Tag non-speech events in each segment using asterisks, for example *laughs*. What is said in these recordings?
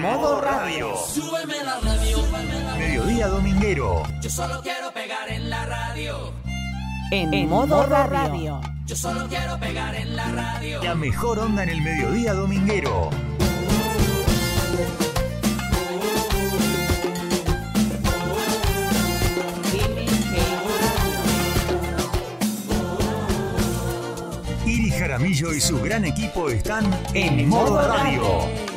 Modo Radio. Súbeme la radio. Mediodía dominguero. Yo solo quiero pegar en la radio. En, modo, radio. Yo solo quiero pegar en la radio. La mejor onda en el mediodía dominguero. Iri Jaramillo y su gran equipo están en Modo Radio. Échale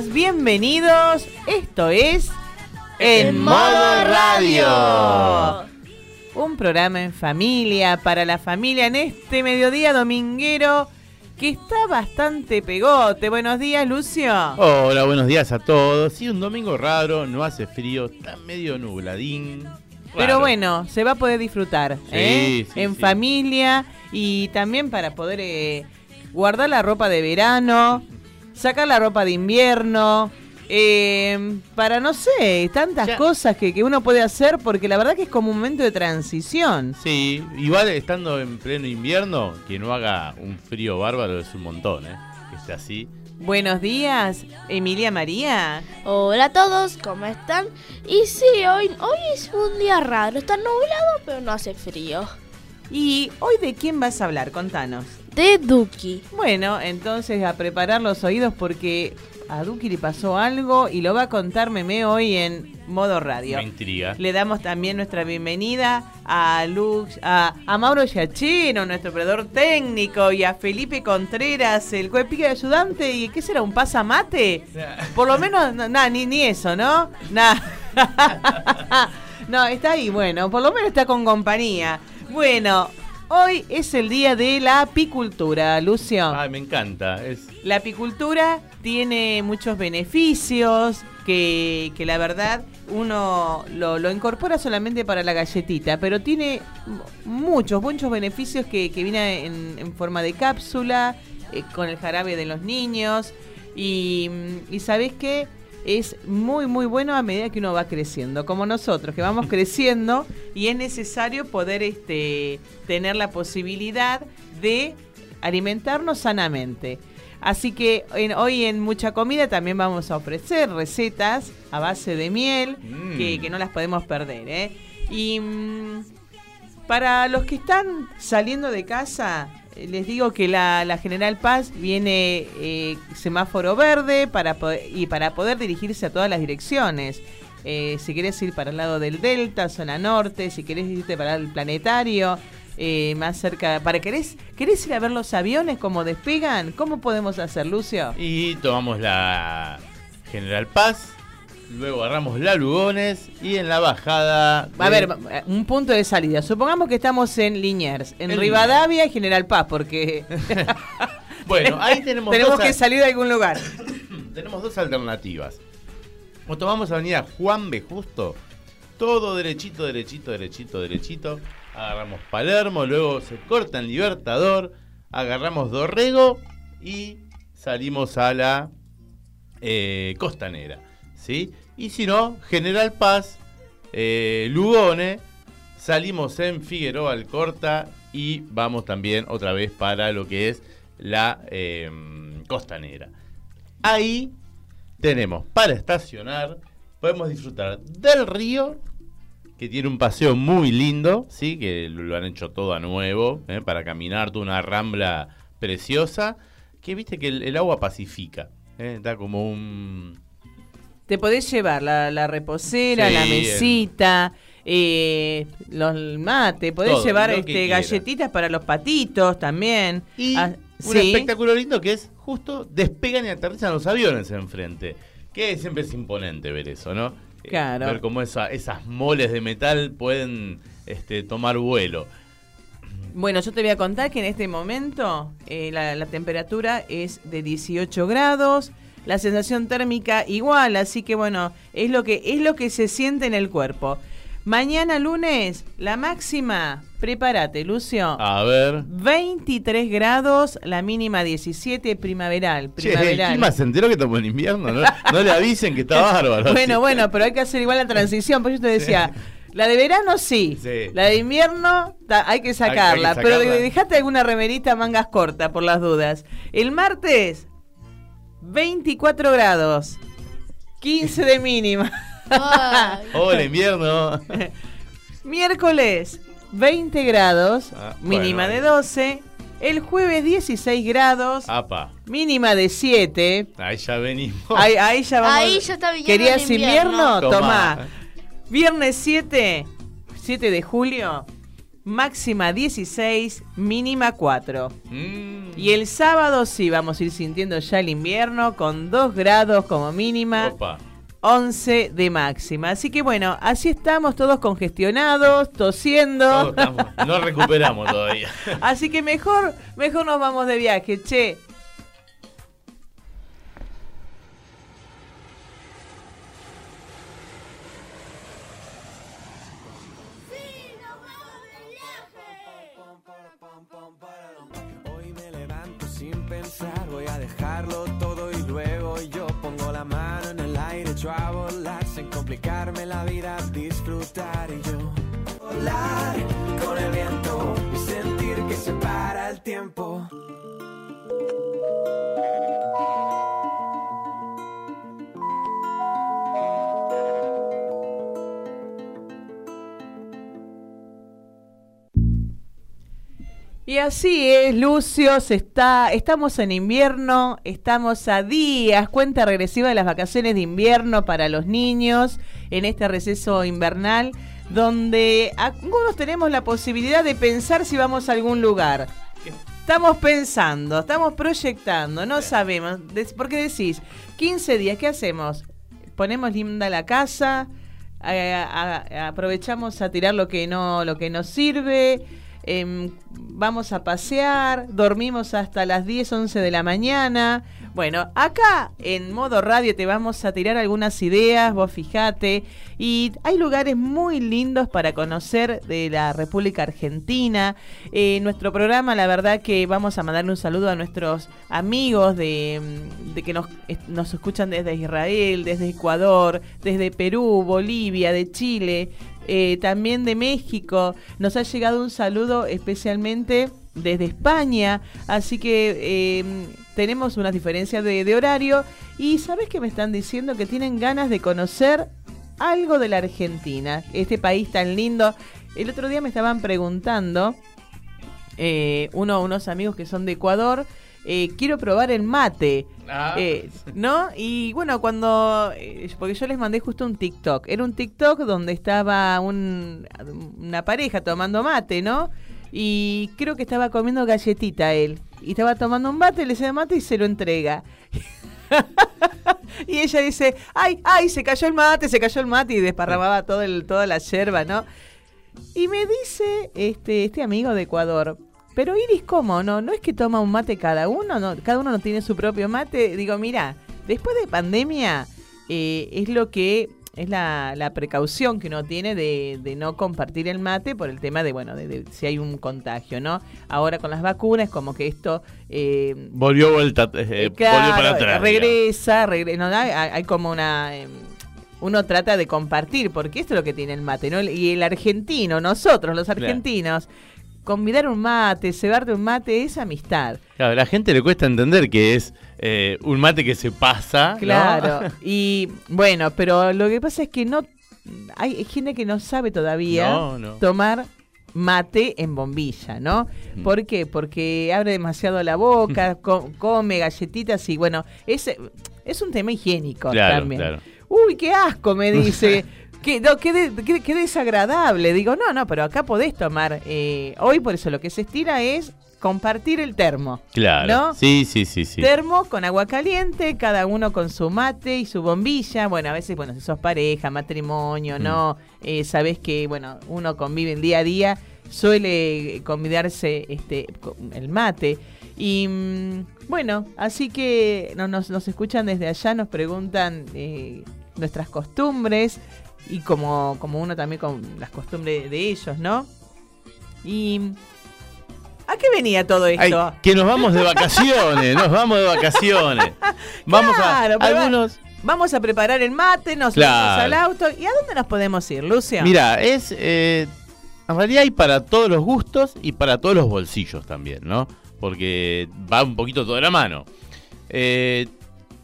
bienvenidos. Esto es En Modo Radio. Un programa en familia, para la familia en este mediodía dominguero que está bastante pegote. Buenos días, Lucio. Hola, buenos días a todos. Sí, un domingo raro, no hace frío, está medio nubladín. Pero bueno, se va a poder disfrutar ¿eh? sí, en sí. familia y también para poder eh, guardar la ropa de verano, sacar la ropa de invierno, eh, para no sé, tantas Ya. cosas que, que uno puede hacer porque la verdad que es como un momento de transición. Sí, igual estando en pleno invierno, que no haga un frío bárbaro es un montón, ¿eh? Que esté así. Buenos días, Emilia María. Hola a todos, ¿cómo están? Y sí, hoy, hoy es un día raro, está nublado pero no hace frío. ¿Y hoy de quién vas a hablar? Contanos. De Duki. Bueno, entonces a preparar los oídos porque a Duki le pasó algo y lo va a contar Meme hoy en modo radio. Me intriga. Le damos también nuestra bienvenida a Lux, a, a Mauro Giachino, nuestro operador técnico, y a Felipe Contreras, el cuepique de ayudante. ¿Y qué será? ¿Un pasamate? *laughs* Por lo menos, no, nada, ni, ni eso, ¿no? Nada. *laughs* no, está ahí, bueno, por lo menos está con compañía. Bueno, hoy es el día de la apicultura, Lucio. Ay, me encanta. Es La apicultura tiene muchos beneficios que, que la verdad uno lo, lo incorpora solamente para la galletita, pero tiene muchos, muchos beneficios que, que viene en, en forma de cápsula, eh, con el jarabe de los niños y, y ¿sabés qué? Es muy muy bueno a medida que uno va creciendo, como nosotros, que vamos creciendo y es necesario poder este, tener la posibilidad de alimentarnos sanamente. Así que en- hoy en Mucha Comida también vamos a ofrecer recetas a base de miel Mm. que, que no las podemos perder. ¿eh? Y mm, para los que están saliendo de casa, les digo que la, la General Paz viene eh, semáforo verde para y para poder dirigirse a todas las direcciones. Eh, si querés ir para el lado del Delta, zona norte, si querés irte para el planetario, eh, más cerca, para querés, querés ir a ver los aviones cómo despegan, ¿cómo podemos hacer, Lucio? Y tomamos la General Paz, luego agarramos la Lugones y en la bajada. A de- ver, eh, un punto de salida. Supongamos que estamos en Liniers, en En Rivadavia y General Paz, porque *laughs* Bueno, ahí *laughs* tenemos, tenemos dos que al- salir de algún lugar. *coughs* tenemos dos alternativas. O tomamos Avenida Juan B. Justo, todo derechito, derechito, derechito, derechito. Agarramos Palermo, luego se corta en Libertador, agarramos Dorrego y salimos a la eh, Costanera. ¿sí? Y si no, General Paz, eh, Lugone, salimos en Figueroa Alcorta y vamos también otra vez para lo que es la eh, Costanera. Ahí tenemos para estacionar, podemos disfrutar del río, que tiene un paseo muy lindo, ¿sí? que lo han hecho todo a nuevo, ¿eh? para caminar toda una rambla preciosa, que viste que el, el agua pacifica, ¿eh? da como un... Te podés llevar la, la reposera, Sí, la el- mesita, eh, los mate, podés Todo, llevar este, galletitas para los patitos también. Y Ah, un sí. espectáculo lindo que es justo despegan y aterrizan los aviones enfrente. Que siempre es imponente ver eso, ¿no? eh, Claro. ver cómo esa- esas moles de metal pueden este, tomar vuelo. Bueno, yo te voy a contar que en este momento eh, la, la temperatura es de 18 grados, la sensación térmica igual, así que bueno, es lo que es lo que se siente en el cuerpo. Mañana lunes, la máxima, prepárate, Lucio. A ver. 23 grados, la mínima 17, primaveral. Che, el primaveral. clima se enteró que estamos en invierno. No, no le avisen que está *laughs* bárbaro. Bueno, así. bueno, pero hay que hacer igual la transición. Pues yo te decía, la de verano sí, Sí. la de invierno hay que sacarla. hay que pero sacarla. dejate alguna remerita mangas cortas por las dudas. El martes, 24 grados, 15 de mínima. Hola, invierno. *laughs* Miércoles, 20 grados, Ah, mínima bueno, de 12. El jueves, 16 grados, Apa. mínima de 7. Ahí ya venimos. Ahí, ahí ya vamos. Ahí ya está ¿Querías el invierno. invierno? Tomá. Tomá. Viernes 7, 7 de julio, máxima 16, mínima 4. Mm. Y el sábado sí vamos a ir sintiendo ya el invierno con 2 grados como mínima, Opa. 11 de máxima. Así que bueno, así estamos todos congestionados, tosiendo. Estamos- no recuperamos *laughs* todavía. Así que mejor, mejor nos vamos de viaje, che. Sin complicarme la vida, disfrutar y yo. Volar con el viento Y así es, Lucio, está, estamos en invierno, estamos a días, cuenta regresiva de las vacaciones de invierno para los niños en este receso invernal, donde algunos tenemos la posibilidad de pensar si vamos a algún lugar. Estamos pensando, estamos proyectando, no sabemos, porque decís, 15 días, ¿qué hacemos? Ponemos linda la casa, eh, a- aprovechamos a tirar lo que no, lo que nos sirve, em, vamos a pasear, dormimos hasta las 10, 11 de la mañana. Bueno, acá en modo radio te vamos a tirar algunas ideas, vos fijate. Y hay lugares muy lindos para conocer de la República Argentina. Eh, nuestro programa, la verdad que vamos a mandarle un saludo a nuestros amigos de, mm, de que nos, nos escuchan desde Israel, desde Ecuador, desde Perú, Bolivia, de Chile, eh, también de México. Nos ha llegado un saludo especialmente desde España, así que eh, tenemos unas diferencias de, horario y sabes que me están diciendo que tienen ganas de conocer algo de la Argentina, este país tan lindo. El otro día me estaban preguntando eh, uno, unos amigos que son de Ecuador, eh, quiero probar el mate. Ah. Eh, ¿No? Y bueno, cuando. eh, porque yo les mandé justo un TikTok. Era un TikTok donde estaba un- una pareja tomando mate, ¿no? Y creo que estaba comiendo galletita él. Y estaba tomando un mate, le da mate y se lo entrega. *laughs* y ella dice, ay, ay, se cayó el mate, se cayó el mate y desparramaba todo el, toda la yerba, ¿no? Y me dice este, este amigo de Ecuador, pero Iris, ¿cómo? ¿No, ¿No es que toma un mate cada uno? ¿No? ¿Cada uno no tiene su propio mate? Digo, mira, después de pandemia eh, es lo que es la, la precaución que uno tiene de, de no compartir el mate por el tema de, bueno, de, de si hay un contagio, ¿no? Ahora con las vacunas como que esto... eh, Volvió vuelta, eh, Claro, volvió para atrás. regresa, regre- no, hay, hay como una... em, uno trata de compartir, porque esto es lo que tiene el mate, ¿no? Y el argentino, nosotros, los Claro. Convidar un mate, cebarte un mate, es amistad. Claro, a la gente le cuesta entender que es eh, un mate que se pasa. ¿no? Claro. *laughs* Y bueno, pero lo que pasa es que no... Hay gente que no sabe todavía No, no. tomar mate en bombilla, ¿no? Mm. ¿Por qué? Porque abre demasiado la boca, *laughs* co- come galletitas y bueno, es, es un tema higiénico Claro, también. claro. Uy, qué asco, me dice. *laughs* Qué, no, qué, de- qué- qué desagradable. Digo, no, no, pero acá podés tomar. eh, hoy por eso lo que se estira es compartir el termo. Claro. ¿No? Sí, sí, sí, sí. Termo con agua caliente, cada uno con su mate y su bombilla. Bueno, a veces, bueno, si sos pareja, matrimonio, Mm. ¿no? Eh, sabés que, bueno, uno convive el día a día, suele convidarse este, el mate. Y mm, bueno, así que no- nos, nos escuchan desde allá, nos preguntan eh, nuestras costumbres y como, como uno también con las costumbres de ellos, ¿no? Y... ¿A qué venía todo Ay, esto? que nos vamos de vacaciones, nos vamos de vacaciones. *laughs* Vamos Claro, a algunos. Vamos a preparar el mate, nos Claro. vamos al auto. ¿Y a dónde nos podemos ir, Lucio? Mira, es eh, en realidad hay para todos los gustos y para todos los bolsillos también, ¿no? Porque va un poquito todo de la mano. Eh,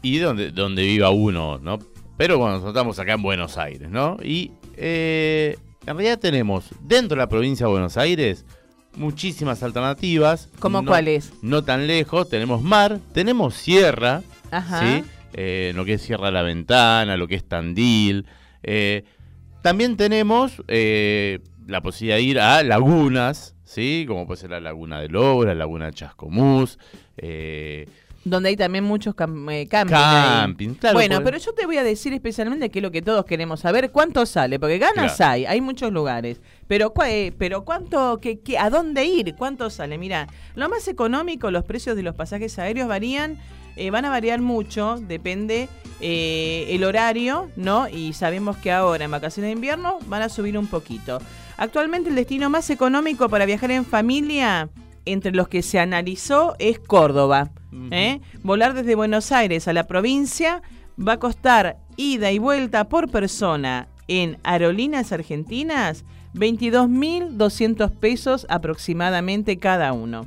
y donde, donde viva uno, ¿no? Pero bueno, nosotros estamos acá en Buenos Aires, ¿no? Y eh, en realidad tenemos dentro de la provincia de Buenos Aires muchísimas alternativas. ¿Cómo no, cuáles? No tan lejos, tenemos mar, tenemos sierra, Ajá. ¿sí? Eh, lo que es Sierra La Ventana, lo que es Tandil. Eh, también tenemos la posibilidad de ir a lagunas, ¿sí? Como puede ser la Laguna de Lobo, la Laguna de Chascomús. eh, Donde hay también muchos cam- eh, camping. ahí. camping, claro. bueno, por- pero yo te voy a decir especialmente que es lo que todos queremos saber, cuánto sale, porque ganas Claro. hay, hay muchos lugares, pero eh, pero cuánto, qué, qué- a dónde ir, cuánto sale, mira, lo más económico, los precios de los pasajes aéreos varían, eh, van a variar mucho, depende eh, el horario, ¿no? Y sabemos que ahora en vacaciones de invierno van a subir un poquito. Actualmente el destino más económico para viajar en familia entre los que se analizó es Córdoba. ¿Eh? Volar desde Buenos Aires a la provincia va a costar ida y vuelta por persona en aerolíneas argentinas 22.200 pesos aproximadamente cada uno.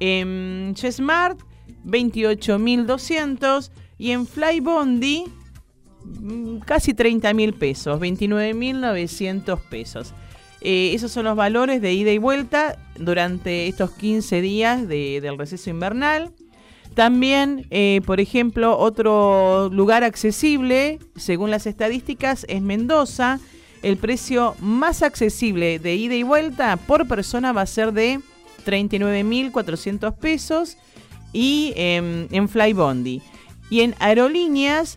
En Smart 28.200 y en Flybondi mm, casi 30.000 pesos, 29.900 pesos. Eh, esos son los valores de ida y vuelta durante estos 15 días de- del receso invernal. También, eh, por ejemplo, otro lugar accesible, según las estadísticas, es Mendoza. El precio más accesible de ida y vuelta por persona va a ser de 39.400 pesos y em, en Flybondi. Y en aerolíneas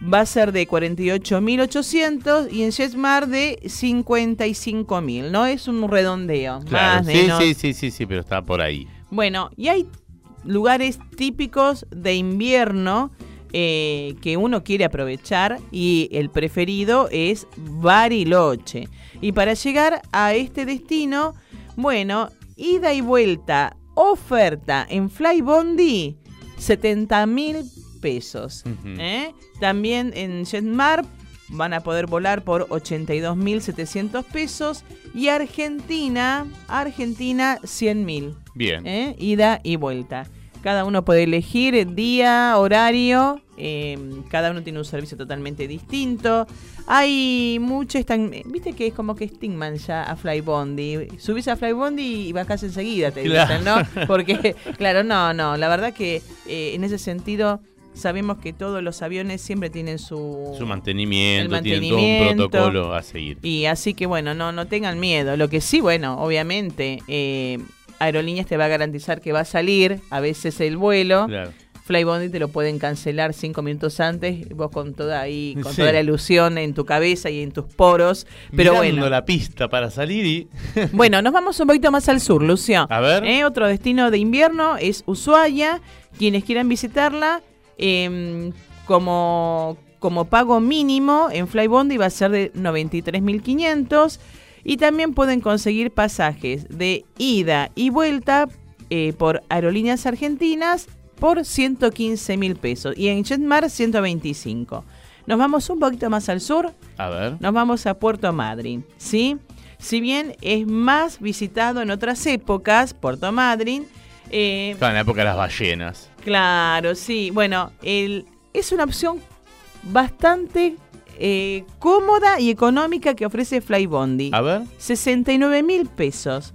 va a ser de 48.800 y en JetSmart de 55.000, ¿no? Es un redondeo, Claro, más sí, menos. sí, sí, sí, sí, pero está por ahí. Bueno, y hay lugares típicos de invierno eh, que uno quiere aprovechar y el preferido es Bariloche. Y para llegar a este destino, bueno, ida y vuelta, oferta en Flybondi, 70 mil pesos. ¿eh? También en JetMar van a poder volar por 82.700 pesos y Argentina, Argentina 100.000. Bien. ¿eh? ida y vuelta. Cada uno puede elegir el día, horario, eh, cada uno tiene un servicio totalmente distinto. Hay mucho, están, viste que es como que estigman ya a Flybondi. Subís a Flybondi y bajás enseguida, te Claro. dicen, ¿no? Porque, claro, no, no, la verdad que eh, en ese sentido sabemos que todos los aviones siempre tienen su... Su mantenimiento, el tienen todo un mantenimiento. protocolo a seguir. Y así que bueno, no, no tengan miedo. Lo que sí, bueno, obviamente, eh, Aerolíneas te va a garantizar que va a salir a veces el vuelo. Claro. Flybondi te lo pueden cancelar cinco minutos antes, vos con toda ahí, con Sí. toda la ilusión en tu cabeza y en tus poros. Pero Mirando bueno, la pista para salir y. *laughs* bueno, nos vamos un poquito más al sur, Lucio. A ver. Eh, Otro destino de invierno es Ushuaia. Quienes quieran visitarla, eh, como, como pago mínimo en Flybondi va a ser de 93.500. Y también pueden conseguir pasajes de ida y vuelta eh, por aerolíneas argentinas por 115 mil pesos. Y en Jetmar 125. Nos vamos un poquito más al sur A ver. nos vamos a Puerto Madryn, ¿sí? Si bien es más visitado en otras épocas, Puerto Madryn, eh, Claro, en la época de las ballenas. Claro, sí, bueno, el- es una opción bastante eh, cómoda y económica que ofrece Flybondi. A ver. 69 mil pesos.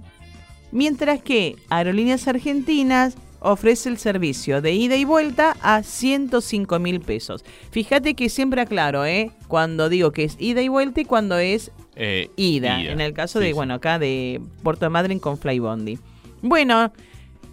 Mientras que Aerolíneas Argentinas ofrece el servicio de ida y vuelta a 105 mil pesos. Fíjate que siempre aclaro, ¿eh? Cuando digo que es ida y vuelta y cuando es Eh, ida. En el caso Sí, de, sí. bueno, acá de Puerto Madryn con Flybondi. Bueno,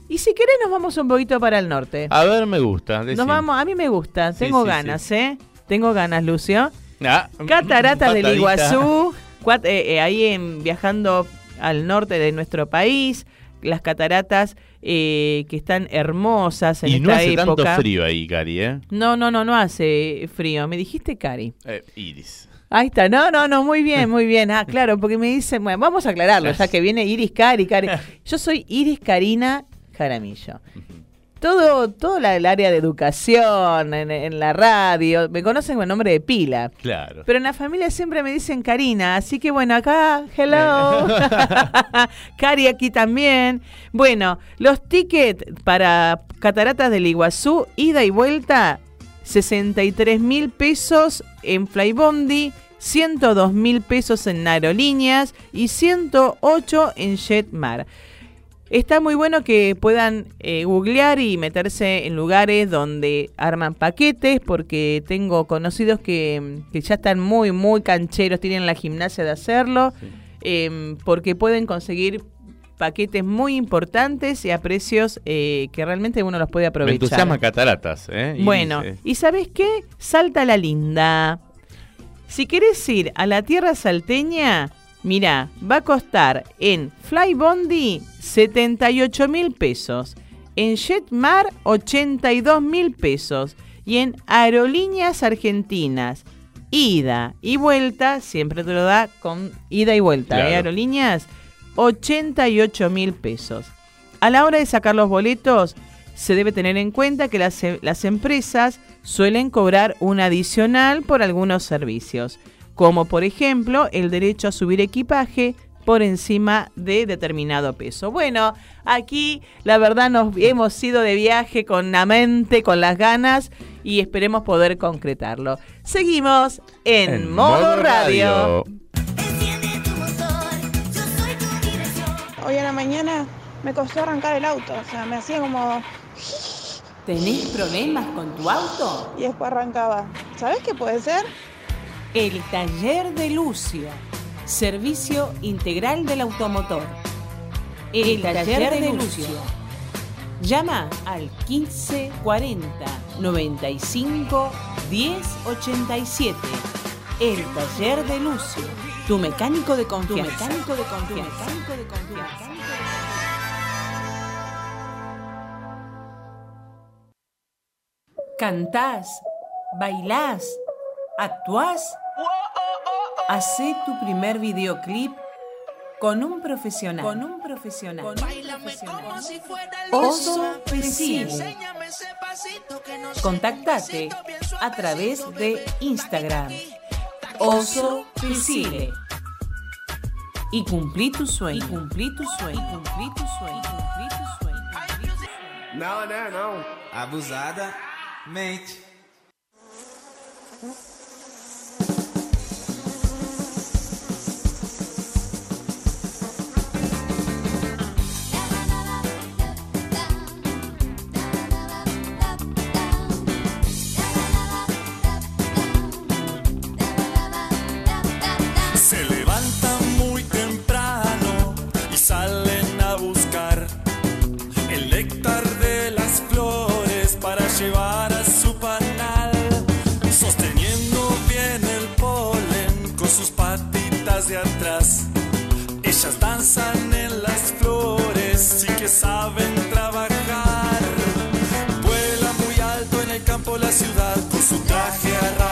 y si querés nos vamos un poquito para el norte. A ver, me gusta. Nos vamos, a mí me gusta, tengo sí, ganas, ¿eh? Tengo ganas, Lucio. Ah, Cataratas del. Iguazú, cuat- eh, eh, ahí en, viajando al norte de nuestro país, las cataratas eh, que están hermosas en Y no esta hace época. tanto frío ahí, Cari, ¿eh? No, no, no, no hace frío. Me dijiste Cari. Eh, Iris. Ahí está, no, no, no, muy bien, *laughs* muy bien. Ah, claro, porque me dicen, bueno, vamos a aclararlo, ya que viene Iris Cari, Cari. *laughs* Yo soy Iris Karina Jaramillo. Todo, todo la- el área de educación, en, en la radio, me conocen con el nombre de pila. Claro. Pero en la familia siempre me dicen Karina, así que bueno, acá, hello. *laughs* *laughs* Cari aquí también. Bueno, los tickets para Cataratas del Iguazú, ida y vuelta, 63 mil pesos en Flybondi, 102 mil pesos en aerolíneas y 108 en Jetmar. Está muy bueno que puedan eh, googlear y meterse en lugares donde arman paquetes, porque tengo conocidos que, que ya están muy, muy cancheros, tienen la gimnasia de hacerlo, em, porque pueden conseguir paquetes muy importantes y a precios eh, que realmente uno los puede Me aprovechar. entusiasma cataratas, ¿eh? Bueno. ¿y sabes qué? Salta la linda. Si querés ir a la tierra salteña, mira, va a costar en Flybondi 78 mil pesos, en Jetmar 82 mil pesos y en Aerolíneas Argentinas, ida y vuelta, siempre te lo da con ida y vuelta, ¿eh? Claro. Aerolíneas 88 mil pesos. A la hora de sacar los boletos, se debe tener en cuenta que las, las empresas suelen cobrar un adicional por algunos servicios, como por ejemplo el derecho a subir equipaje por encima de determinado peso. Bueno, aquí la verdad nos hemos ido de viaje con la mente, con las ganas y esperemos poder concretarlo. Seguimos en, modo, radio. Enciende tu motor, yo soy tu dirección. Hoy a la mañana me costó arrancar el auto, o sea, me hacía como... ¿Tenés problemas con tu auto? y después arrancaba. ¿Sabes qué puede ser? El taller de Lucio. Servicio integral del automotor. El, taller, de, Lucio. Llama al 1540 95 1087. El taller de Lucio. Tu mecánico de confianza. Tu mecánico de confianza. Tu mecánico de confianza. Cantás, bailás, actuás. Hacé tu primer videoclip con un profesional. Con un profesional. Con un profesional. Oso. Contactate a través de Instagram. Oso Pesile. Y cumplí tu sueño. Y cumplí tu sueño. Y cumplí tu sueño. Y cumplí tu sueño. Não, né? Não. Abusada mente.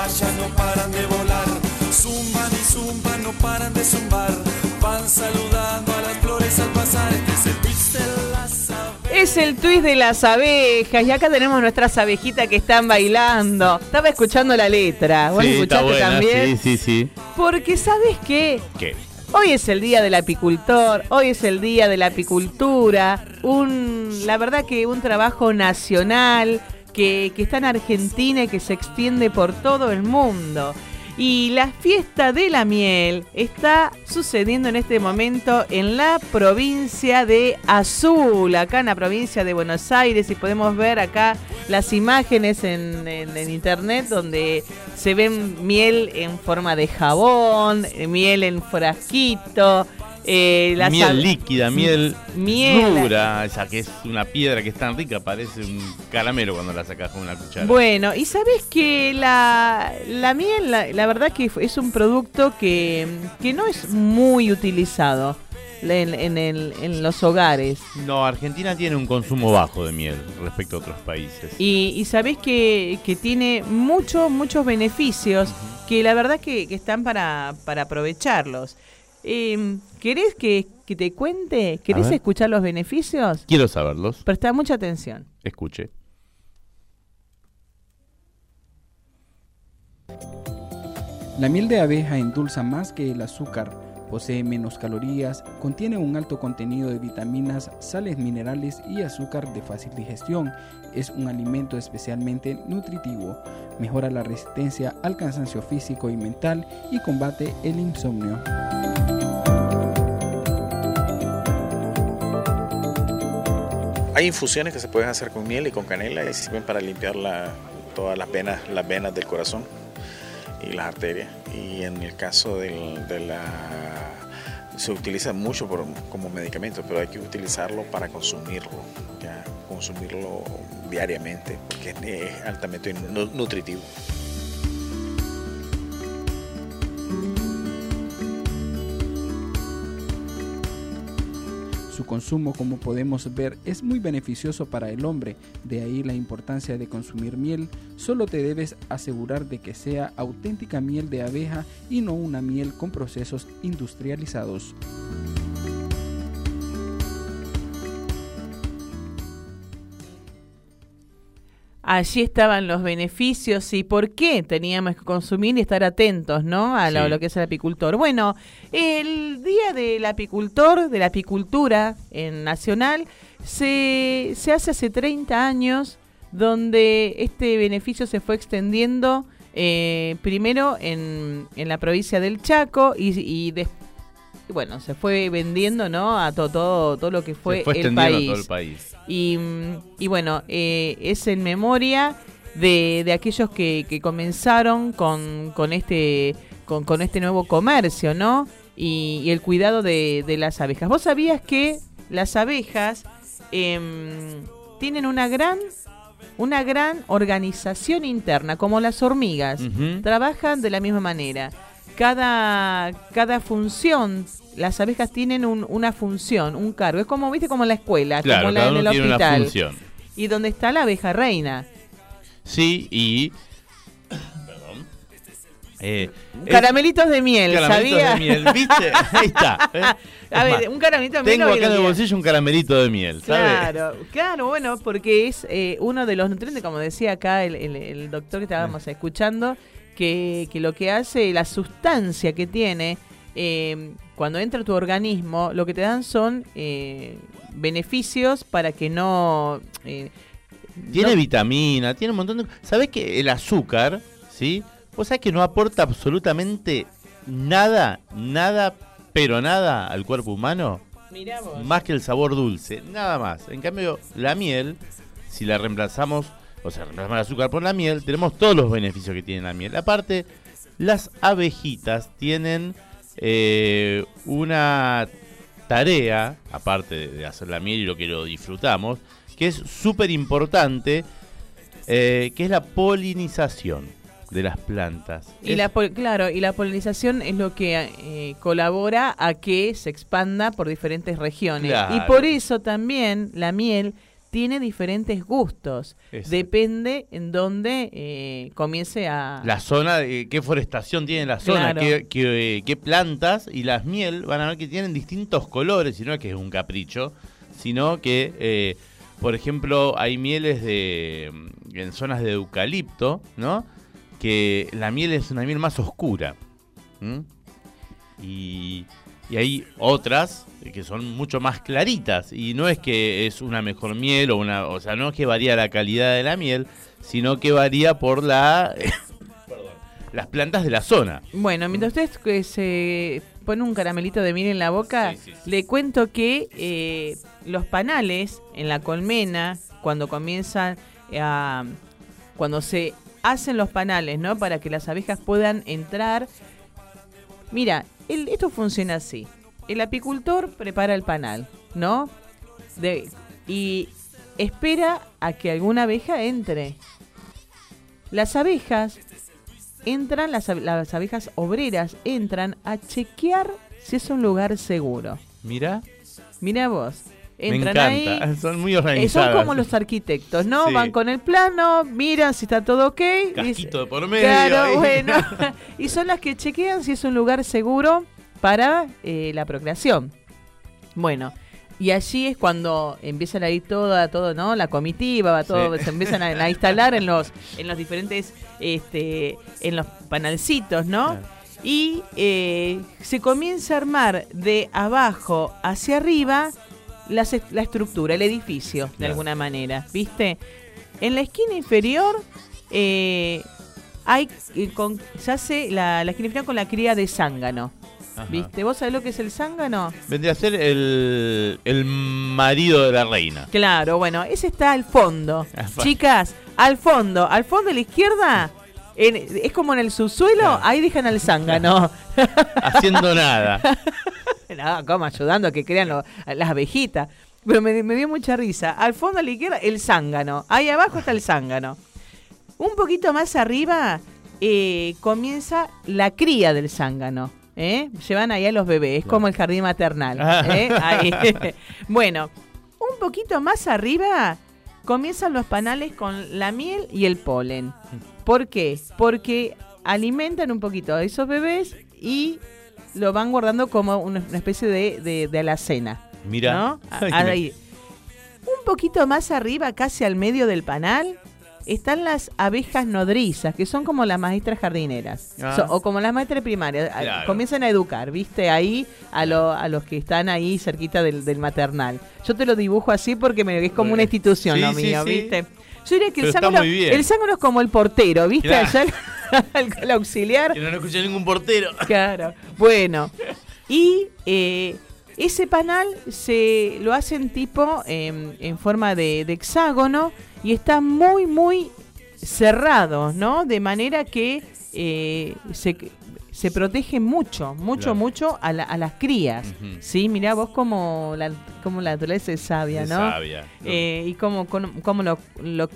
Rayas no paran de volar. Zumban y zumban, no paran de zumbar. Van saludando a las flores al pasar. Este es el twist de las abejas. Es el twist de las abejas y acá tenemos nuestras abejitas que están bailando. Estaba escuchando la letra. ¿Vos Sí, está escuchaste buena, también? Sí, sí, sí. Porque ¿sabes qué? ¿Qué? Hoy es el día del apicultor, hoy es el día de la apicultura, un, la verdad que un trabajo nacional que, que está en Argentina y que se extiende por todo el mundo. Y la fiesta de la miel está sucediendo en este momento en la provincia de Azul, acá en la provincia de Buenos Aires, y podemos ver acá las imágenes en, en- internet donde se ven miel en forma de jabón, miel en frasquito, Eh, la miel líquida, miel, Miel. dura, esa que es una piedra que es tan rica, parece un caramelo cuando la sacas con una cuchara. Bueno, y sabes que la, la miel, la, la verdad que es un producto que, que no es muy utilizado en, en el- en los hogares. No, Argentina tiene un consumo bajo de miel respecto a otros países. Y, y sabés que, que tiene muchos, muchos beneficios que la verdad que, que están para, para aprovecharlos. Eh, ¿Querés que, que te cuente? ¿Querés escuchar los beneficios? Quiero saberlos. Presta mucha atención. Escuche. La miel de abeja endulza más que el azúcar, posee menos calorías, contiene un alto contenido de vitaminas, sales minerales y azúcar de fácil digestión. Es un alimento especialmente nutritivo, mejora la resistencia al cansancio físico y mental y combate el insomnio. Hay infusiones que se pueden hacer con miel y con canela y sirven para limpiar la- todas las venas, las venas del corazón y las arterias. Y en el caso de la se utiliza mucho como medicamento, pero hay que utilizarlo para consumirlo, ya consumirlo diariamente, porque es, altamente nu- nutritivo. Su consumo, como podemos ver, es muy beneficioso para el hombre, de ahí la importancia de consumir miel. Solo te debes asegurar de que sea auténtica miel de abeja y no una miel con procesos industrializados. Allí estaban los beneficios y por qué teníamos que consumir y estar atentos, ¿no? A lo, Sí. lo que es el apicultor. Bueno, el Día del Apicultor, de la Apicultura en Nacional, se, se hace hace 30 años, donde este beneficio se fue extendiendo eh, primero en, en la provincia del Chaco y, y des- y bueno, se fue vendiendo, ¿no? A to- todo, todo lo que fue, Se fue el extendiendo a país. todo el país. Y, y bueno, eh, es en memoria de, de aquellos que, que comenzaron con, con este con, con este nuevo comercio, ¿no? Y, y el cuidado de, de las abejas. ¿Vos sabías que las abejas em, tienen una gran una gran organización interna, como las hormigas? Trabajan de la misma manera. Cada, cada función, las abejas tienen un- una función, un cargo. Es como, viste, como en la escuela, Claro, como la en el tiene una hospital. función. Y donde está la abeja reina. Sí, y. Perdón. Eh, es- Caramelitos de miel, Caramelitos ¿sabía? de miel, ¿viste? *laughs* Ahí está. ¿eh? A ver, más, un caramelito de miel. Tengo acá en el bolsillo un caramelito de miel, ¿sabes? Claro, claro, bueno, porque es eh, uno de los nutrientes, como decía acá el, el- el doctor que estábamos escuchando, que, que lo que hace, la sustancia que tiene, eh, cuando entra a tu organismo, lo que te dan son eh, beneficios para que no... eh, Tiene no- vitamina, tiene un montón de. ¿Sabés que el azúcar, sí? Vos sabés que no aporta absolutamente nada, nada, pero nada al cuerpo humano. Mirá vos. Más que el sabor dulce, nada más. En cambio, la miel, si la reemplazamos, o sea, reemplazamos el azúcar por la miel, tenemos todos los beneficios que tiene la miel. Aparte, las abejitas tienen eh, una tarea, aparte de- hacer la miel y lo que lo disfrutamos, que es súper importante, eh, que es la polinización de las plantas. Y Es- la claro, y la polinización es lo que eh, colabora a que se expanda por diferentes regiones. Claro. Y por eso también la miel tiene diferentes gustos. Depende en dónde eh, comience a... la zona, de qué forestación tiene la zona, Claro. qué, qué- qué plantas y las miel van a ver que tienen distintos colores, y no es que es un capricho, sino que, eh, por ejemplo, hay mieles de mm, en zonas de eucalipto, ¿no? Que la miel es una miel más oscura. Y, y hay otras que son mucho más claritas. Y no es que es una mejor miel o una. O sea, no es que varía la calidad de la miel, sino que varía por la. *laughs* perdón, las plantas de la zona. Bueno, mientras usted que se pone un caramelito de miel en la boca, Sí, sí, sí. le cuento que eh, los panales en la colmena, cuando comienzan a... cuando se hacen los panales, ¿no? Para que las abejas puedan entrar. Mira, el- esto funciona así. el apicultor prepara el panal, ¿no? De- y espera a que alguna abeja entre. Las abejas entran, las abejas obreras entran a chequear si es un lugar seguro. Mira, Mira vos. Me Entran encanta. ahí. Son muy eh, organizadas. son como los arquitectos, ¿no? Sí. Van con el plano, miran si está todo ok. Casquito de por medio. Claro, ahí. bueno. *laughs* *laughs* y son las que chequean si es un lugar seguro para eh, la procreación. Bueno, y allí es cuando empiezan a ir toda, todo, ¿no? La comitiva, va todo, Sí. se empiezan a, a instalar en los, en los diferentes, este, en los panalcitos, ¿no? Y eh, se comienza a armar de abajo hacia arriba est- la estructura, el edificio, de alguna manera, ¿viste? En la esquina inferior eh, hay eh, con, se hace la, la esquina inferior con la cría de zángano. Ajá. ¿Viste? ¿Vos sabés lo que es el zángano? Vendría a ser el, el marido de la reina. Claro, bueno, ese está al fondo. *laughs* Chicas, al fondo, al fondo de la izquierda, en- es como en el subsuelo, ahí dejan al zángano. *laughs* Haciendo nada. *laughs* *laughs* no, como ayudando a que crean lo- las abejitas. Pero me, me dio mucha risa. Al fondo a la izquierda, el zángano. Ahí abajo está el zángano. Un poquito más arriba eh, comienza la cría del zángano. ¿eh? Llevan ahí a los bebés, es como el jardín maternal. ¿eh? Ahí. *laughs* bueno, un poquito más arriba comienzan los panales con la miel y el polen. ¿Por qué? Porque alimentan un poquito a esos bebés y lo van guardando como una, especie de, de, de alacena. Mira. *laughs* ahí. Un poquito más arriba, casi al medio del panal, están las abejas nodrizas, que son como las maestras jardineras. Ah. So- o como las maestras primarias. A- Claro. Comienzan a educar, ¿viste? Ahí a, lo- a los que están ahí cerquita del, del maternal. Yo te lo dibujo así porque me, es como una institución Sí, lo mío, sí. ¿viste? Yo diría que el zángano es como el portero, ¿viste? Claro. Allá *laughs* el, el auxiliar. Que no lo escucha ningún portero. Claro. Bueno, y eh, ese panal se lo hacen tipo em, en forma de, de hexágono y está muy, muy cerrado, ¿no? De manera que eh, se, se protege mucho, mucho, Claro. mucho a, la- a las crías. Sí, mirá vos como la, como la naturaleza es sabia, Es ¿no? sabia. Eh, y cómo, cómo, lo- lo-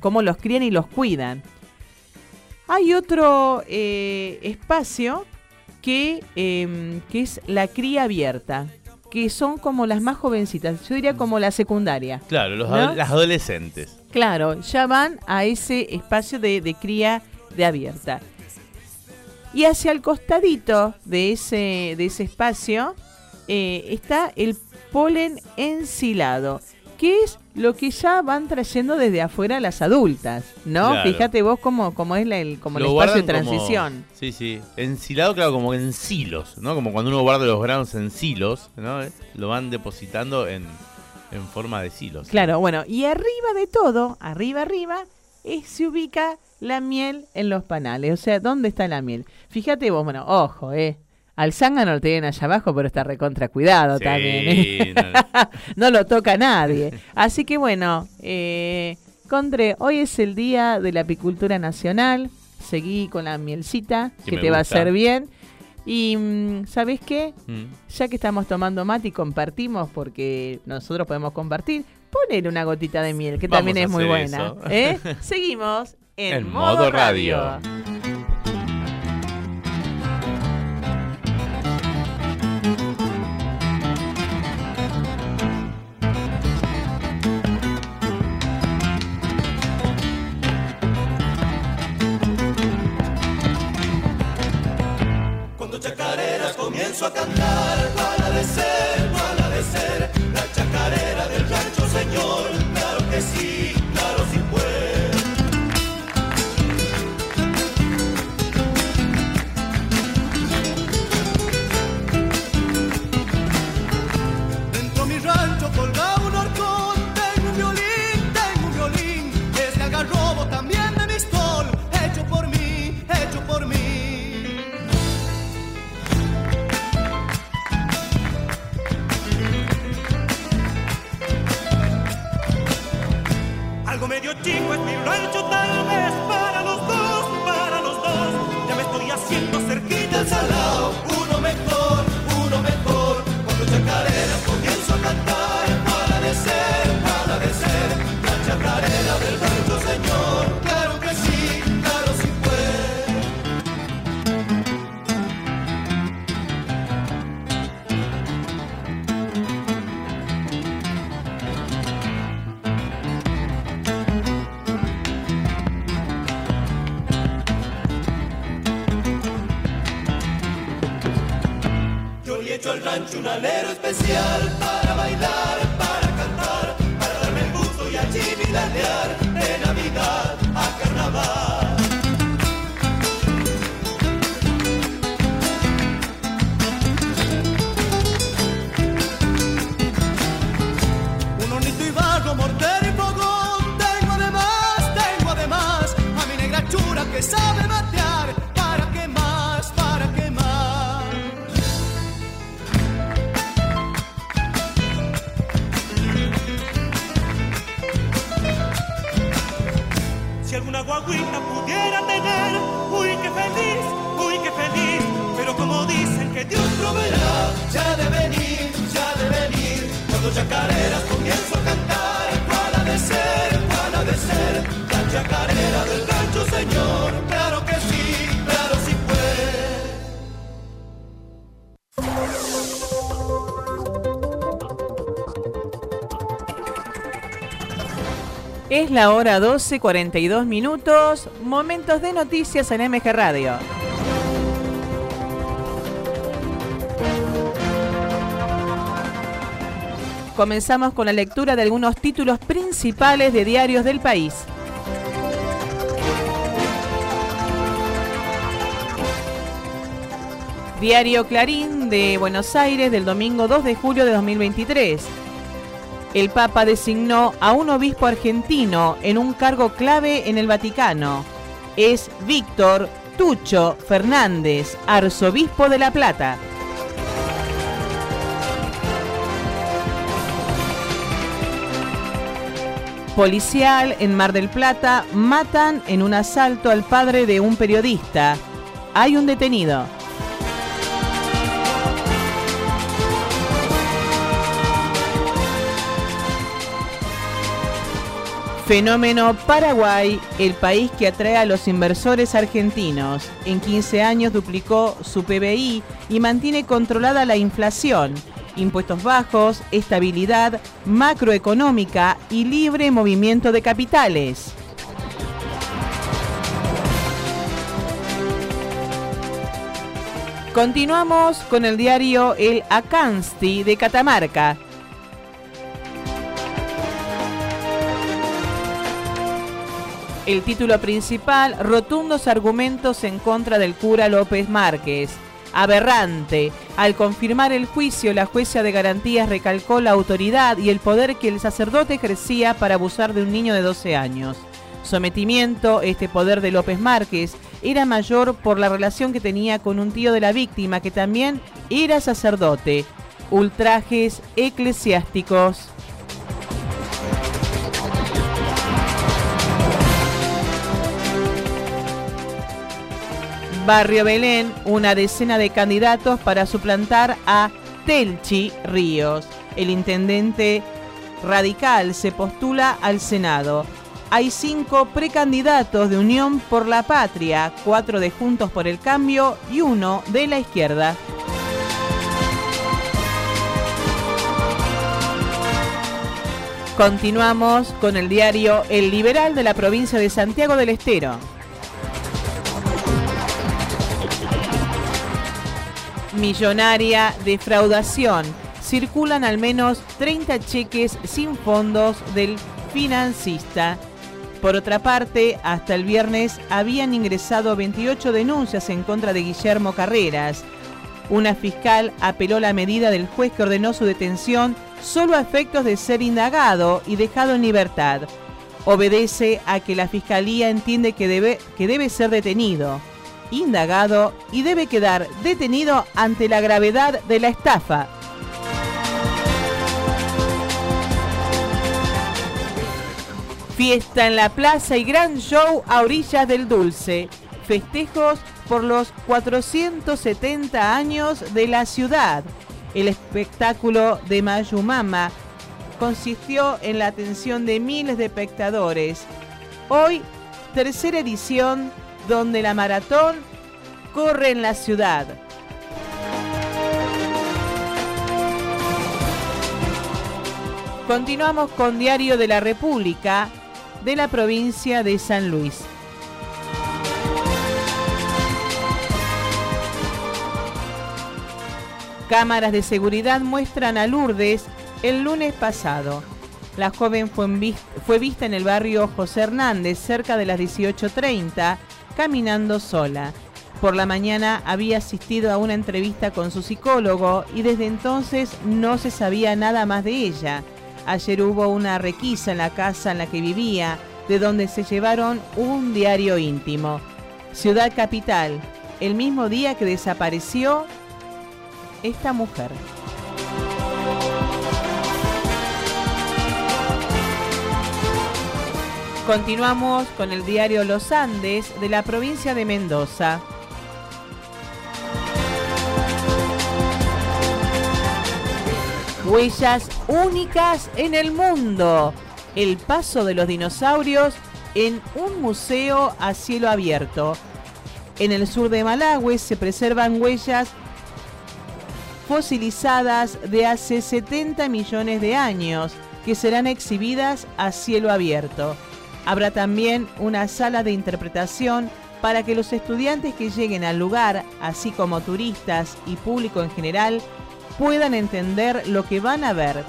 cómo los crían y los cuidan. Hay otro eh, espacio que, em, que es la cría abierta, que son como las más jovencitas, yo diría como la secundaria. Claro, los ¿No? ado- las adolescentes. Claro, ya van a ese espacio de, de cría de abierta. Y hacia el costadito de ese, de ese espacio eh, está el polen ensilado, que es lo que ya van trayendo desde afuera las adultas, ¿no? Claro. Fíjate vos cómo, cómo es la- el, como el Lo espacio de como- transición. sí, sí. Ensilado, claro, como en silos, ¿no? Como cuando uno guarda los granos en silos, ¿no? Eh, Lo van depositando en, en forma de silos. Claro, bueno, y arriba de todo, arriba, arriba, es- se ubica la miel en los panales. O sea, ¿dónde está la miel? Fíjate vos, bueno, ojo, ¿eh? Al zángano lo tienen allá abajo, pero está recontra cuidado Sí, también. ¿eh? no *laughs* lo toca nadie. Así que bueno, eh, Condre, hoy es el día de la apicultura nacional. Seguí con la mielcita, Que te va a hacer bien. Y, mm, ¿sabes qué? Mm. Ya que estamos tomando mate y compartimos, porque nosotros podemos compartir, ponele una gotita de miel, que Vamos también es muy buena. ¿eh? *laughs* Seguimos en, En modo, modo radio. radio. Cuando chacareras comienzo a cantar, medio chico es mi rancho alero especial para bailar, Es la hora 12, 42 minutos. Momentos de noticias en MG Radio. Comenzamos con la lectura de algunos títulos principales de diarios del país. Diario Clarín de Buenos Aires del domingo 2 de julio de 2023. El Papa designó a un obispo argentino en un cargo clave en el Vaticano. Es Víctor Tucho Fernández, arzobispo de La Plata. Policial en Mar del Plata matan en un asalto al padre de un periodista. Hay un detenido. Fenómeno Paraguay, el país que atrae a los inversores argentinos. En 15 años duplicó su PBI y mantiene controlada la inflación, impuestos bajos, estabilidad macroeconómica y libre movimiento de capitales. Continuamos con el diario El Acansti de Catamarca. El título principal, rotundos argumentos en contra del cura López Márquez. Aberrante. Al confirmar el juicio, la jueza de garantías recalcó la autoridad y el poder que el sacerdote ejercía para abusar de un niño de 12 años. Sometimiento, este poder de López Márquez era mayor por la relación que tenía con un tío de la víctima que también era sacerdote. Ultrajes eclesiásticos. Barrio Belén, una decena de candidatos para suplantar a Telchi Ríos. El intendente radical se postula al Senado. Hay cinco precandidatos de Unión por la Patria, cuatro de Juntos por el Cambio y uno de la izquierda. Continuamos con el diario El Liberal de la provincia de Santiago del Estero. Millonaria defraudación. Circulan al menos 30 cheques sin fondos del financista. Por otra parte, hasta el viernes habían ingresado 28 denuncias en contra de Guillermo Carreras. Una fiscal apeló la medida del juez que ordenó su detención solo a efectos de ser indagado y dejado en libertad. Obedece a que la fiscalía entiende que debe, que debe ser detenido indagado y debe quedar detenido ante la gravedad de la estafa. Fiesta en la plaza y gran show a orillas del Dulce. Festejos por los 470 años de la ciudad. El espectáculo de Mayumama consistió en la atención de miles de espectadores. Hoy, tercera edición donde la maratón corre en la ciudad. Continuamos con Diario de la República de la provincia de San Luis. Cámaras de seguridad muestran a Lourdes el lunes pasado. La joven fue, en vis- fue vista en el barrio José Hernández cerca de las 18.30 caminando sola. Por la mañana había asistido a una entrevista con su psicólogo y desde entonces no se sabía nada más de ella. Ayer hubo una requisa en la casa en la que vivía, de donde se llevaron un diario íntimo. Ciudad Capital, el mismo día que desapareció esta mujer. Continuamos con el diario Los Andes de la provincia de Mendoza. Huellas únicas en el mundo. El paso de los dinosaurios en un museo a cielo abierto. En el sur de Malawi se preservan huellas fosilizadas de hace 70 millones de años que serán exhibidas a cielo abierto. Habrá también una sala de interpretación para que los estudiantes que lleguen al lugar, así como turistas y público en general, puedan entender lo que van a ver.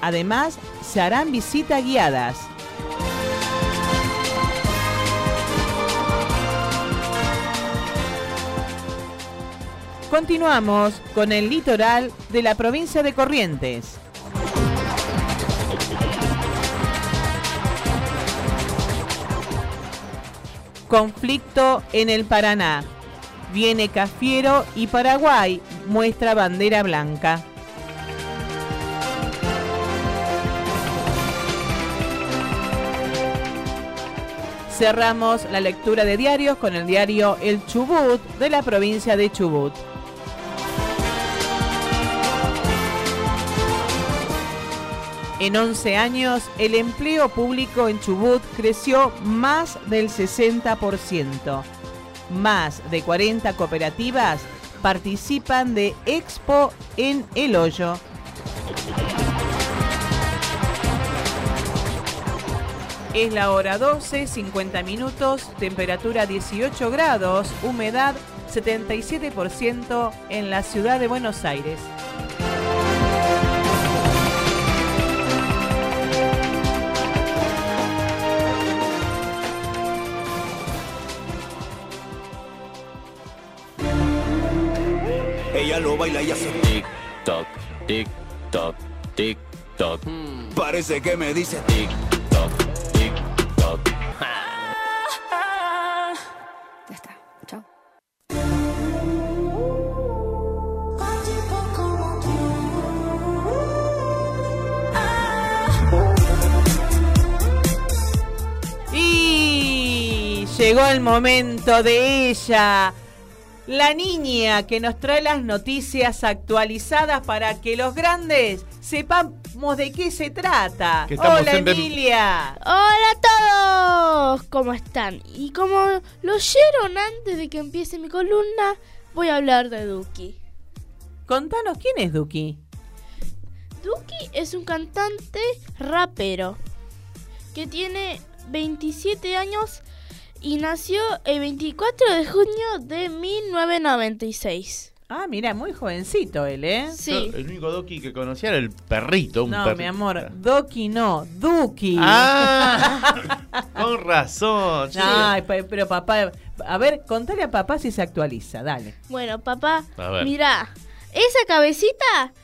Además, se harán visitas guiadas. Continuamos con el litoral de la provincia de Corrientes. Conflicto en el Paraná. Viene Cafiero y Paraguay muestra bandera blanca. Cerramos la lectura de diarios con el diario El Chubut de la provincia de Chubut. En 11 años, el empleo público en Chubut creció más del 60%. Más de 40 cooperativas participan de Expo en El Hoyo. Es la hora 12, 50 minutos, temperatura 18 grados, humedad 77% en la ciudad de Buenos Aires. Parece que me dice tic toc, tic toc. Ya está. Chao. Y llegó el momento de ella, la niña que nos trae las noticias actualizadas para que los grandes sepamos de qué se trata. Hola Emilia. Hola a todos, ¿cómo están? Y como lo oyeron antes de que empiece mi columna, voy a hablar de Duki. Contanos quién es Duki. Duki es un cantante rapero que tiene 27 años y nació el 24 de junio de 1996. Ah, mira, muy jovencito él, ¿eh? Sí. Yo, el único Doki que conocía era el perrito. Un No, perrito. mi amor, Doki no, Duki. Ah, con razón. *laughs* Ay, pe- pero papá, a ver, contale a papá si se actualiza, dale. Bueno, papá, A ver. mira, esa cabecita,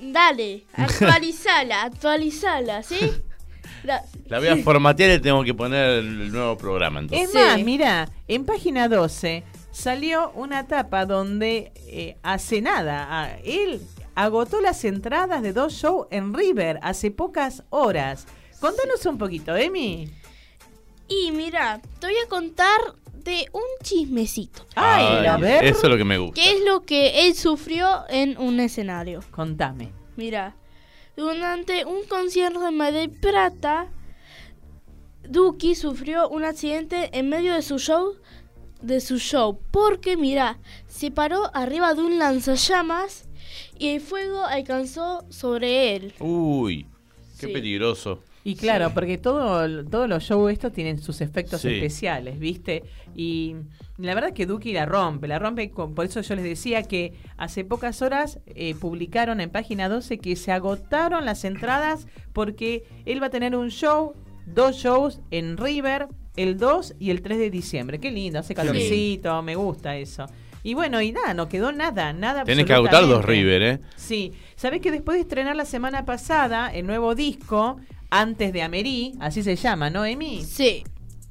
dale, *laughs* actualizala, actualizala, ¿sí? *laughs* La- La voy a formatear y tengo que poner el nuevo programa. Entonces. Es más, mira, en página 12 salió una tapa donde eh, hace nada, ah, él agotó las entradas de dos shows en River hace pocas horas. Contanos un poquito, Emi. Y mira, te voy a contar de un chismecito. Ay, a ver. Eso es lo que me gusta. ¿Qué es lo que él sufrió en un escenario? Contame. Mira, durante un concierto de Mar del Plata, Duki sufrió un accidente en medio de su show, de su show, porque mira, se paró arriba de un lanzallamas y el fuego alcanzó sobre él. Uy, qué Sí. peligroso. Y claro, porque todo, todos los shows estos tienen sus efectos Sí. especiales, ¿viste? Y la verdad que Duki la rompe, la rompe, con- por eso yo les decía que hace pocas horas eh, publicaron en página 12 que se agotaron las entradas porque él va a tener un show, dos shows en River, el 2 y el 3 de diciembre. Qué lindo, hace calorcito, me gusta eso. Y bueno, y nada, no quedó nada, nada. Tenés que agotar dos. River, ¿eh? Sí, sabés que después de estrenar la semana pasada el nuevo disco, antes de Amerí, así se llama, ¿no, Emi? Sí.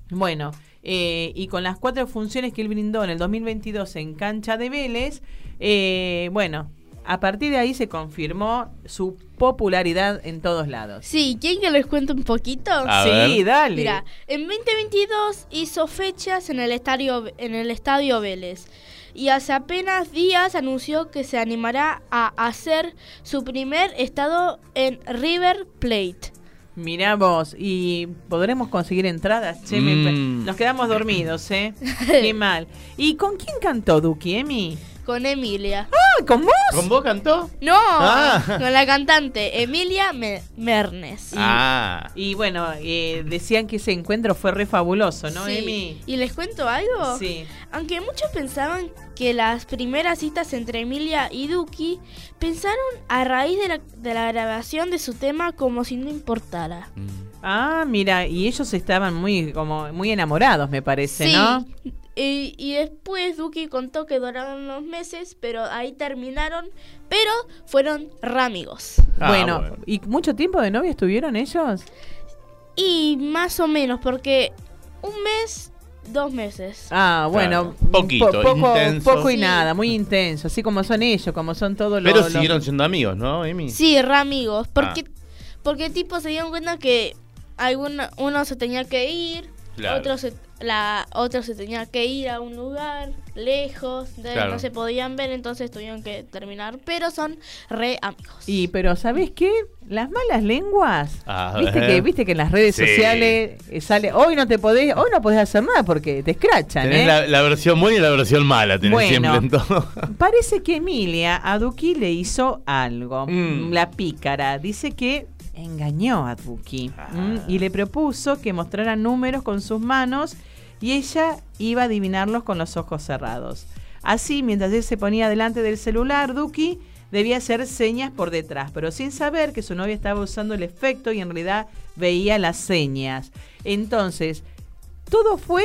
Bueno, eh, y con las cuatro funciones que él brindó en el 2022 en Cancha de Vélez, eh, bueno, a partir de ahí se confirmó su popularidad en todos lados. Sí, ¿quieren que les cuente un poquito? A sí, ver. dale. Mira, en 2022 hizo fechas en el estadio en el estadio Vélez y hace apenas días anunció que se animará a hacer su primer estado en River Plate. Mirá vos, y podremos conseguir entradas. Che, me- Mm. nos quedamos dormidos, ¿eh? *laughs* Qué mal. ¿Y con quién cantó Duki, Emi? Con Emilia. ¡Ah, con vos! ¿Con vos cantó? No, Ah. con la cantante Emilia Me- Mernes. Ah. Y bueno, eh, decían que ese encuentro fue re fabuloso, ¿no, Sí. Emi? ¿Y les cuento algo? Sí. Aunque muchos pensaban que las primeras citas entre Emilia y Duki pensaron a raíz de la, de la grabación de su tema como si no importara. Ah, mira, y ellos estaban muy como muy enamorados, me parece, Sí. ¿no? Y, y después Duki contó que duraron unos meses, pero ahí terminaron, pero fueron ramigos. Ah, bueno, bueno. ¿y mucho tiempo de novia estuvieron ellos? Y más o menos, porque un mes, dos meses. Ah, bueno, Claro, poquito, po- poco, intenso. poco y Sí. nada, muy intenso, así como son ellos, como son todos los... Pero los- siguieron siendo amigos, ¿no, Emi? Sí, ramigos, porque, Ah. porque tipo se dieron cuenta que alguna, uno se tenía que ir, Claro. otro, se, la, otro se tenía que ir a un lugar lejos, de, Claro. no se podían ver, entonces tuvieron que terminar, pero son re amigos. Y pero ¿sabés qué? Las malas lenguas. A Viste ver. que, viste que en las redes Sí. sociales eh, sale, hoy no te podés, hoy no podés hacer nada porque te escrachan, Tenés ¿eh? la, la versión buena y la versión mala, tenés Bueno. siempre en todo. *laughs* Parece que Emilia a Duki le hizo algo. Mm. La pícara. Dice que engañó a Duki Ah. y le propuso que mostrara números con sus manos y ella iba a adivinarlos con los ojos cerrados. Así, mientras él se ponía delante del celular, Duki debía hacer señas por detrás, pero sin saber que su novia estaba usando el efecto y en realidad veía las señas. Entonces, todo fue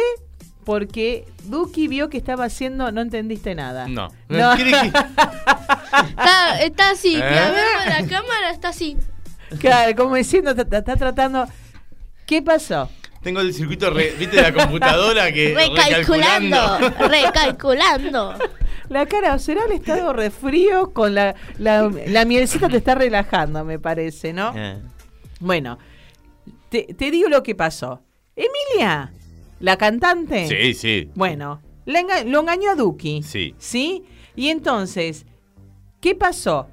porque Duki vio que estaba haciendo, no entendiste nada. No. No. ¿Quiere que- *laughs* Está, está así, ¿Eh? la cámara, está así. Claro, como diciendo, está, está tratando. ¿Qué pasó? Tengo el circuito, re- ¿viste? De la computadora que. *laughs* Recalculando, recalculando. *laughs* La cara, ¿será el estado refrío con la, la, la mielcita te está relajando, me parece, ¿no? Eh. Bueno, te, te digo lo que pasó. Emilia, la cantante. Sí, sí. Bueno, la enga- lo engañó a Duki. Sí. ¿Sí? Y entonces, ¿qué pasó?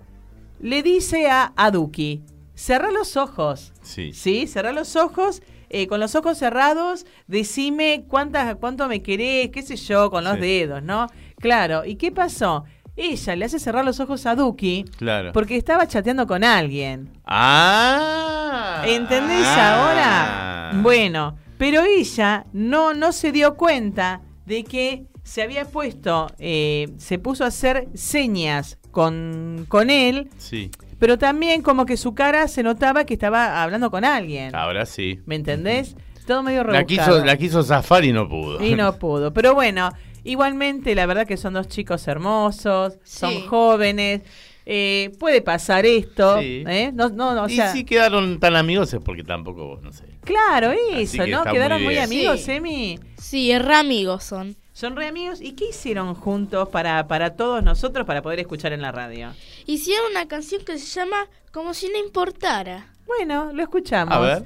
Le dice a, a Duki, cerra los ojos. Sí. ¿Sí? Cerra los ojos. eh, con los ojos cerrados, decime cuántas, cuánto me querés, qué sé yo, con los Sí. dedos, ¿no? Claro. ¿Y qué pasó? Ella le hace cerrar los ojos a Duki Claro. porque estaba chateando con alguien. Ah. ¿Entendés Ah. ahora? Bueno, pero ella no, no se dio cuenta de que se había puesto, eh, se puso a hacer señas con, con él, Sí. Pero también como que su cara se notaba que estaba hablando con alguien. Ahora sí. ¿Me entendés? Todo medio La rebuscado. quiso, la quiso zafar y no pudo. Y no *laughs* pudo. Pero bueno, igualmente la verdad que son dos chicos hermosos, son jóvenes. eh, puede pasar esto. Sí. ¿eh? No, no, no, o y sea, si quedaron tan amigos es porque tampoco, no sé. Claro, eso, que ¿no? Quedaron muy amigos, Sí. Emi. Sí, re amigos son. Son re amigos. ¿Y qué hicieron juntos para, para todos nosotros para poder escuchar en la radio? Hicieron una canción que se llama Como si no importara. Bueno, lo escuchamos. A ver.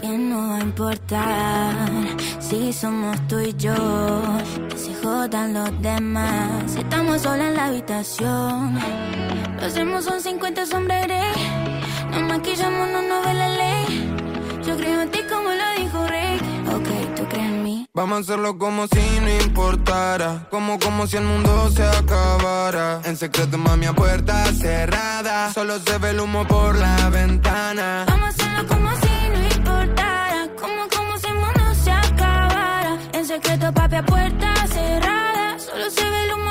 Que no va a importar si somos tú y yo. Que se jodan los demás. Si estamos solos en la habitación. Lo hacemos son 50 sombreros. Nos maquillamos, no nos ve la ley. Yo creo en ti como lo dijo Rick. Ok, tú crees en mí. Vamos a hacerlo como si no importara. Como, como si el mundo se acabara. En secreto, mami, a puerta cerrada. Solo se ve el humo por la ventana. Vamos a hacerlo como si no importara. Como, como si el mundo se acabara. En secreto, papi, a puerta cerrada. Solo se ve el humo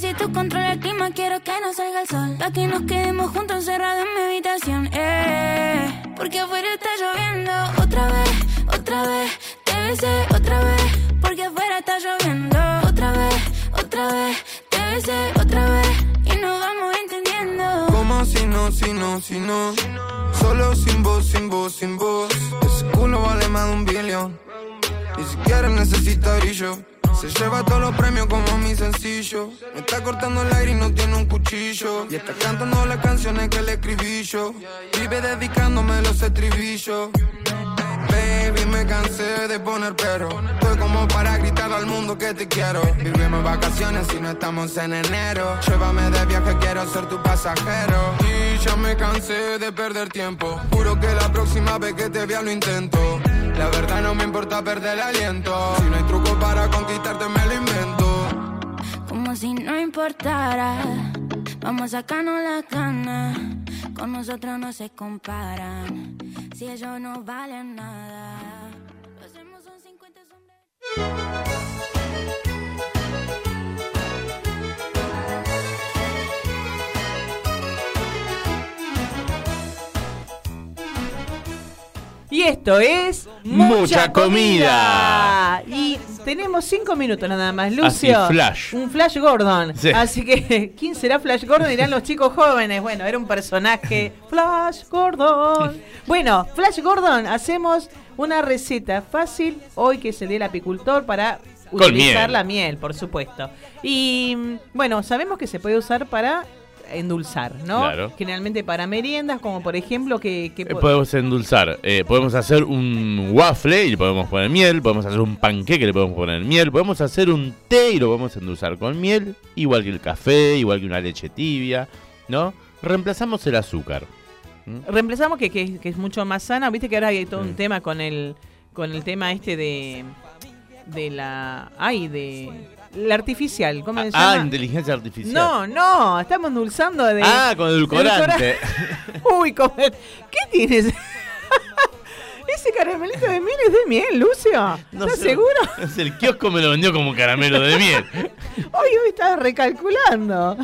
Si tú controlas el clima, quiero que no salga el sol. Pa' que nos quedemos juntos encerrados en mi habitación. Eh, porque afuera está lloviendo. Otra vez, otra vez. Te besé otra vez. Porque afuera está lloviendo. Otra vez, otra vez. Te besé otra vez. Y nos vamos entendiendo. Como si no, si no, si no. Solo sin voz, sin voz, sin voz. Ese culo vale más de un billón. Ni siquiera necesita brillo. Se lleva todos los premios como mi sencillo. Me está cortando el aire y no tiene un cuchillo. Y está cantando las canciones que le escribí yo. Vive dedicándome los estribillos. Baby, me cansé de poner pero. Estoy como para gritar al mundo que te quiero. Vivimos vacaciones y no estamos en enero. Llévame de viaje, quiero ser tu pasajero. Y ya me cansé de perder tiempo. Juro que la próxima vez que te vea lo intento. La verdad no me importa perder el aliento. Si no hay truco para conquistarte, me lo invento. Como si no importara. Vamos a sacarnos la gana. Con nosotros no se comparan. Si ellos no valen nada. Lo hacemos son 50 sombras. Y esto es Mucha comida. Y tenemos cinco minutos nada más, Lucio. Así, flash. Un Flash Gordon. Sí. Así que, *laughs* ¿quién será Flash Gordon? Dirán los chicos jóvenes. Bueno, era un personaje. *laughs* Flash Gordon. Bueno, Flash Gordon, hacemos una receta fácil hoy que se dé el apicultor para utilizar miel. la miel, por supuesto. Y mm, bueno, sabemos que se puede usar para endulzar, ¿no? Claro. Generalmente para meriendas, como por ejemplo que... que Eh, podemos endulzar. Eh, podemos hacer un waffle y le podemos poner miel. Podemos hacer un panqueque y le podemos poner miel. Podemos hacer un té y lo podemos endulzar con miel. Igual que el café, igual que una leche tibia. ¿No? Reemplazamos el azúcar. ¿Mm? Reemplazamos que, que- que es mucho más sana. Viste que ahora hay todo un tema con el con el tema este de de la ay de la artificial, ¿cómo se Ah, llama? inteligencia artificial. no, no, estamos endulzando de Ah, con edulcorante. edulcora- *laughs* Uy, ¿cómo- ¿qué tienes? *laughs* Ese caramelito de miel es de miel, Lucio. No ¿Estás sé. seguro? *laughs* Es el kiosco me lo vendió como caramelo de miel. Hoy hoy estás recalculando.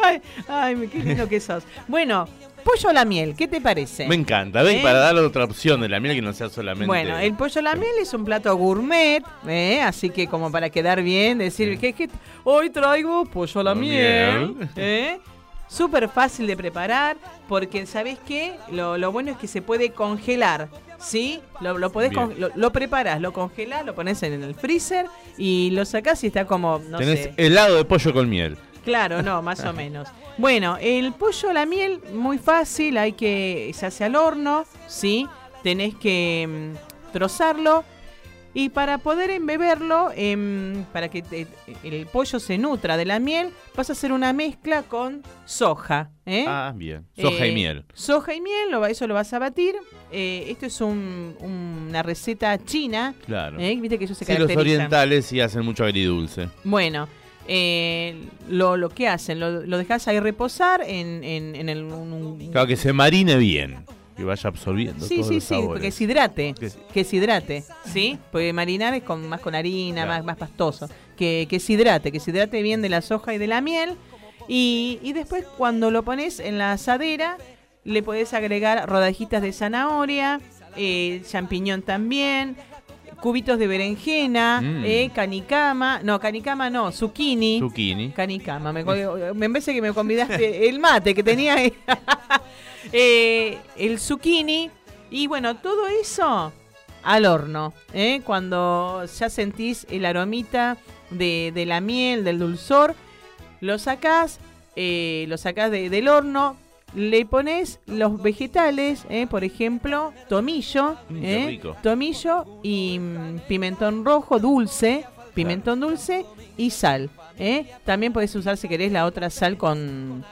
ay, ay, qué lindo que sos. Bueno, pollo a la miel, ¿qué te parece? Me encanta. Ven, ¿Eh? para darle otra opción de la miel que no sea solamente. Bueno, el pollo a la miel es un plato gourmet, ¿eh? así que como para quedar bien, decir que, que hoy traigo pollo a la miel. miel. ¿eh? Súper fácil de preparar, porque ¿sabés qué? Lo, lo bueno es que se puede congelar, ¿sí? Lo, lo, podés Bien. con- lo, lo preparás, lo congelás, lo pones en el freezer y lo sacás y está como, no Tenés sé. helado de pollo con miel. Claro, no, más o menos. Bueno, el pollo a la miel, muy fácil, hay que, se hace al horno, ¿sí? Tenés que mm, trozarlo y para poder embeberlo, em, para que te- el pollo se nutra de la miel, vas a hacer una mezcla con soja, ¿eh? Ah, bien. Soja y Eh, miel. Soja y miel, lo va- eso lo vas a batir. Eh, esto es un- una receta china. Claro. ¿eh? Viste que ellos se Sí, los orientales sí hacen mucho agridulce. Bueno, eh, lo, lo que hacen, lo, lo dejas ahí reposar en, en, en el... un- un- Claro, que se marine bien. Que vaya absorbiendo Sí, todos sí, los sí, sabores. porque se hidrate. Que- Que se hidrate, ¿sí? Porque marinar es con, más con harina, más, más pastoso. Que, que se hidrate, que se hidrate bien de la soja y de la miel. Y, y después cuando lo pones en la asadera, le podés agregar rodajitas de zanahoria, eh, champiñón también, cubitos de berenjena, Mm. eh, canicama, no, canicama no, zucchini. Zucchini. Canicama, me, me parece que me convidaste *laughs* el mate que tenía ahí. *laughs* Eh, el zucchini y bueno, todo eso al horno. ¿eh? Cuando ya sentís el aromita de, de la miel, del dulzor, lo sacás, eh, lo sacás de- del horno, le pones los vegetales, ¿eh? por ejemplo, tomillo, Mm, ¿eh? tomillo y mm, pimentón rojo dulce, pimentón dulce y sal. ¿eh? También podés usar si querés la otra sal con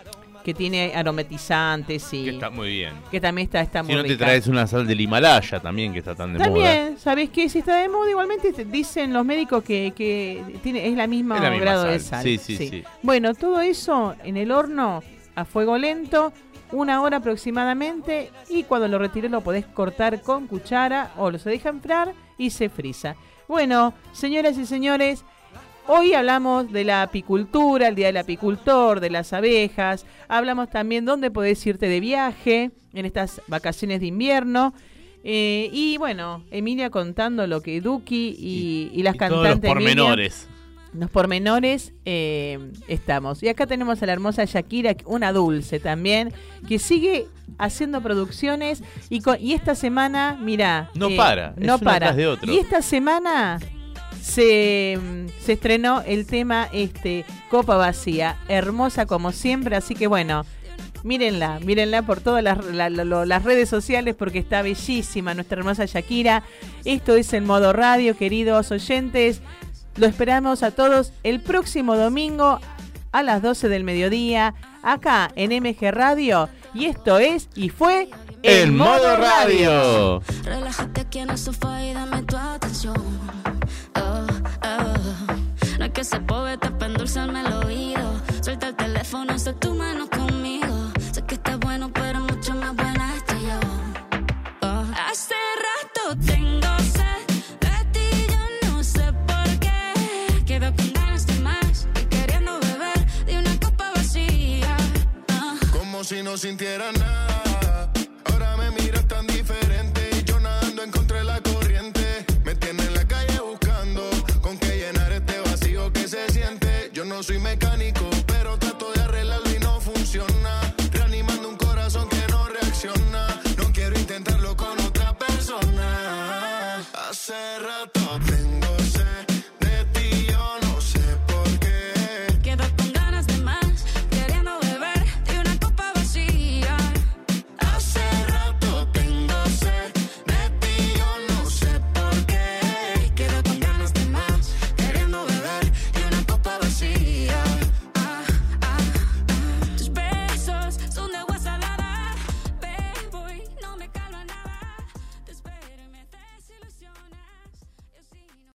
que tiene aromatizantes y Que está muy bien. que también está, está Si muy no te traes una sal del Himalaya también, que está tan de moda. También, ¿sabés qué? Si está de moda, igualmente te dicen los médicos que, que tiene, es la misma Es la misma grado de sal. sal. Sí, sí, sí. Bueno, todo eso en el horno a fuego lento, una hora aproximadamente, y cuando lo retires lo podés cortar con cuchara o lo se deja enfriar y se frisa. Bueno, señoras y señores, Hoy hablamos de la apicultura, el Día del Apicultor, de las abejas. Hablamos también dónde podés irte de viaje en estas vacaciones de invierno. Eh, y bueno, Emilia contando lo que Duki y, y las y todos cantantes. los Emilia, pormenores. Los pormenores eh, estamos. Y acá tenemos a la hermosa Shakira, una dulce también, que sigue haciendo producciones. Y, esta semana, mira. No para, es No para. de otro. Y esta semana se, mm, se estrenó el tema este Copa Vacía, hermosa como siempre, así que bueno, mírenla, mírenla por todas las, la- la- lo- las redes sociales porque está bellísima nuestra hermosa Shakira. Esto es en modo radio, queridos oyentes. Lo esperamos a todos el próximo domingo a las 12 del mediodía, acá en MG Radio. Y esto es y fue En modo radio. Relájate aquí en el sofá y dame tu atención. Oh, oh. No es que se poeta para endulzarme el oído. Suelta el teléfono, haz tu no sintiera nada. Ahora me miras tan diferente y yo nadando en contra de la corriente. Me tiene en la calle buscando con qué llenar este vacío que se siente. Yo no soy mecánico,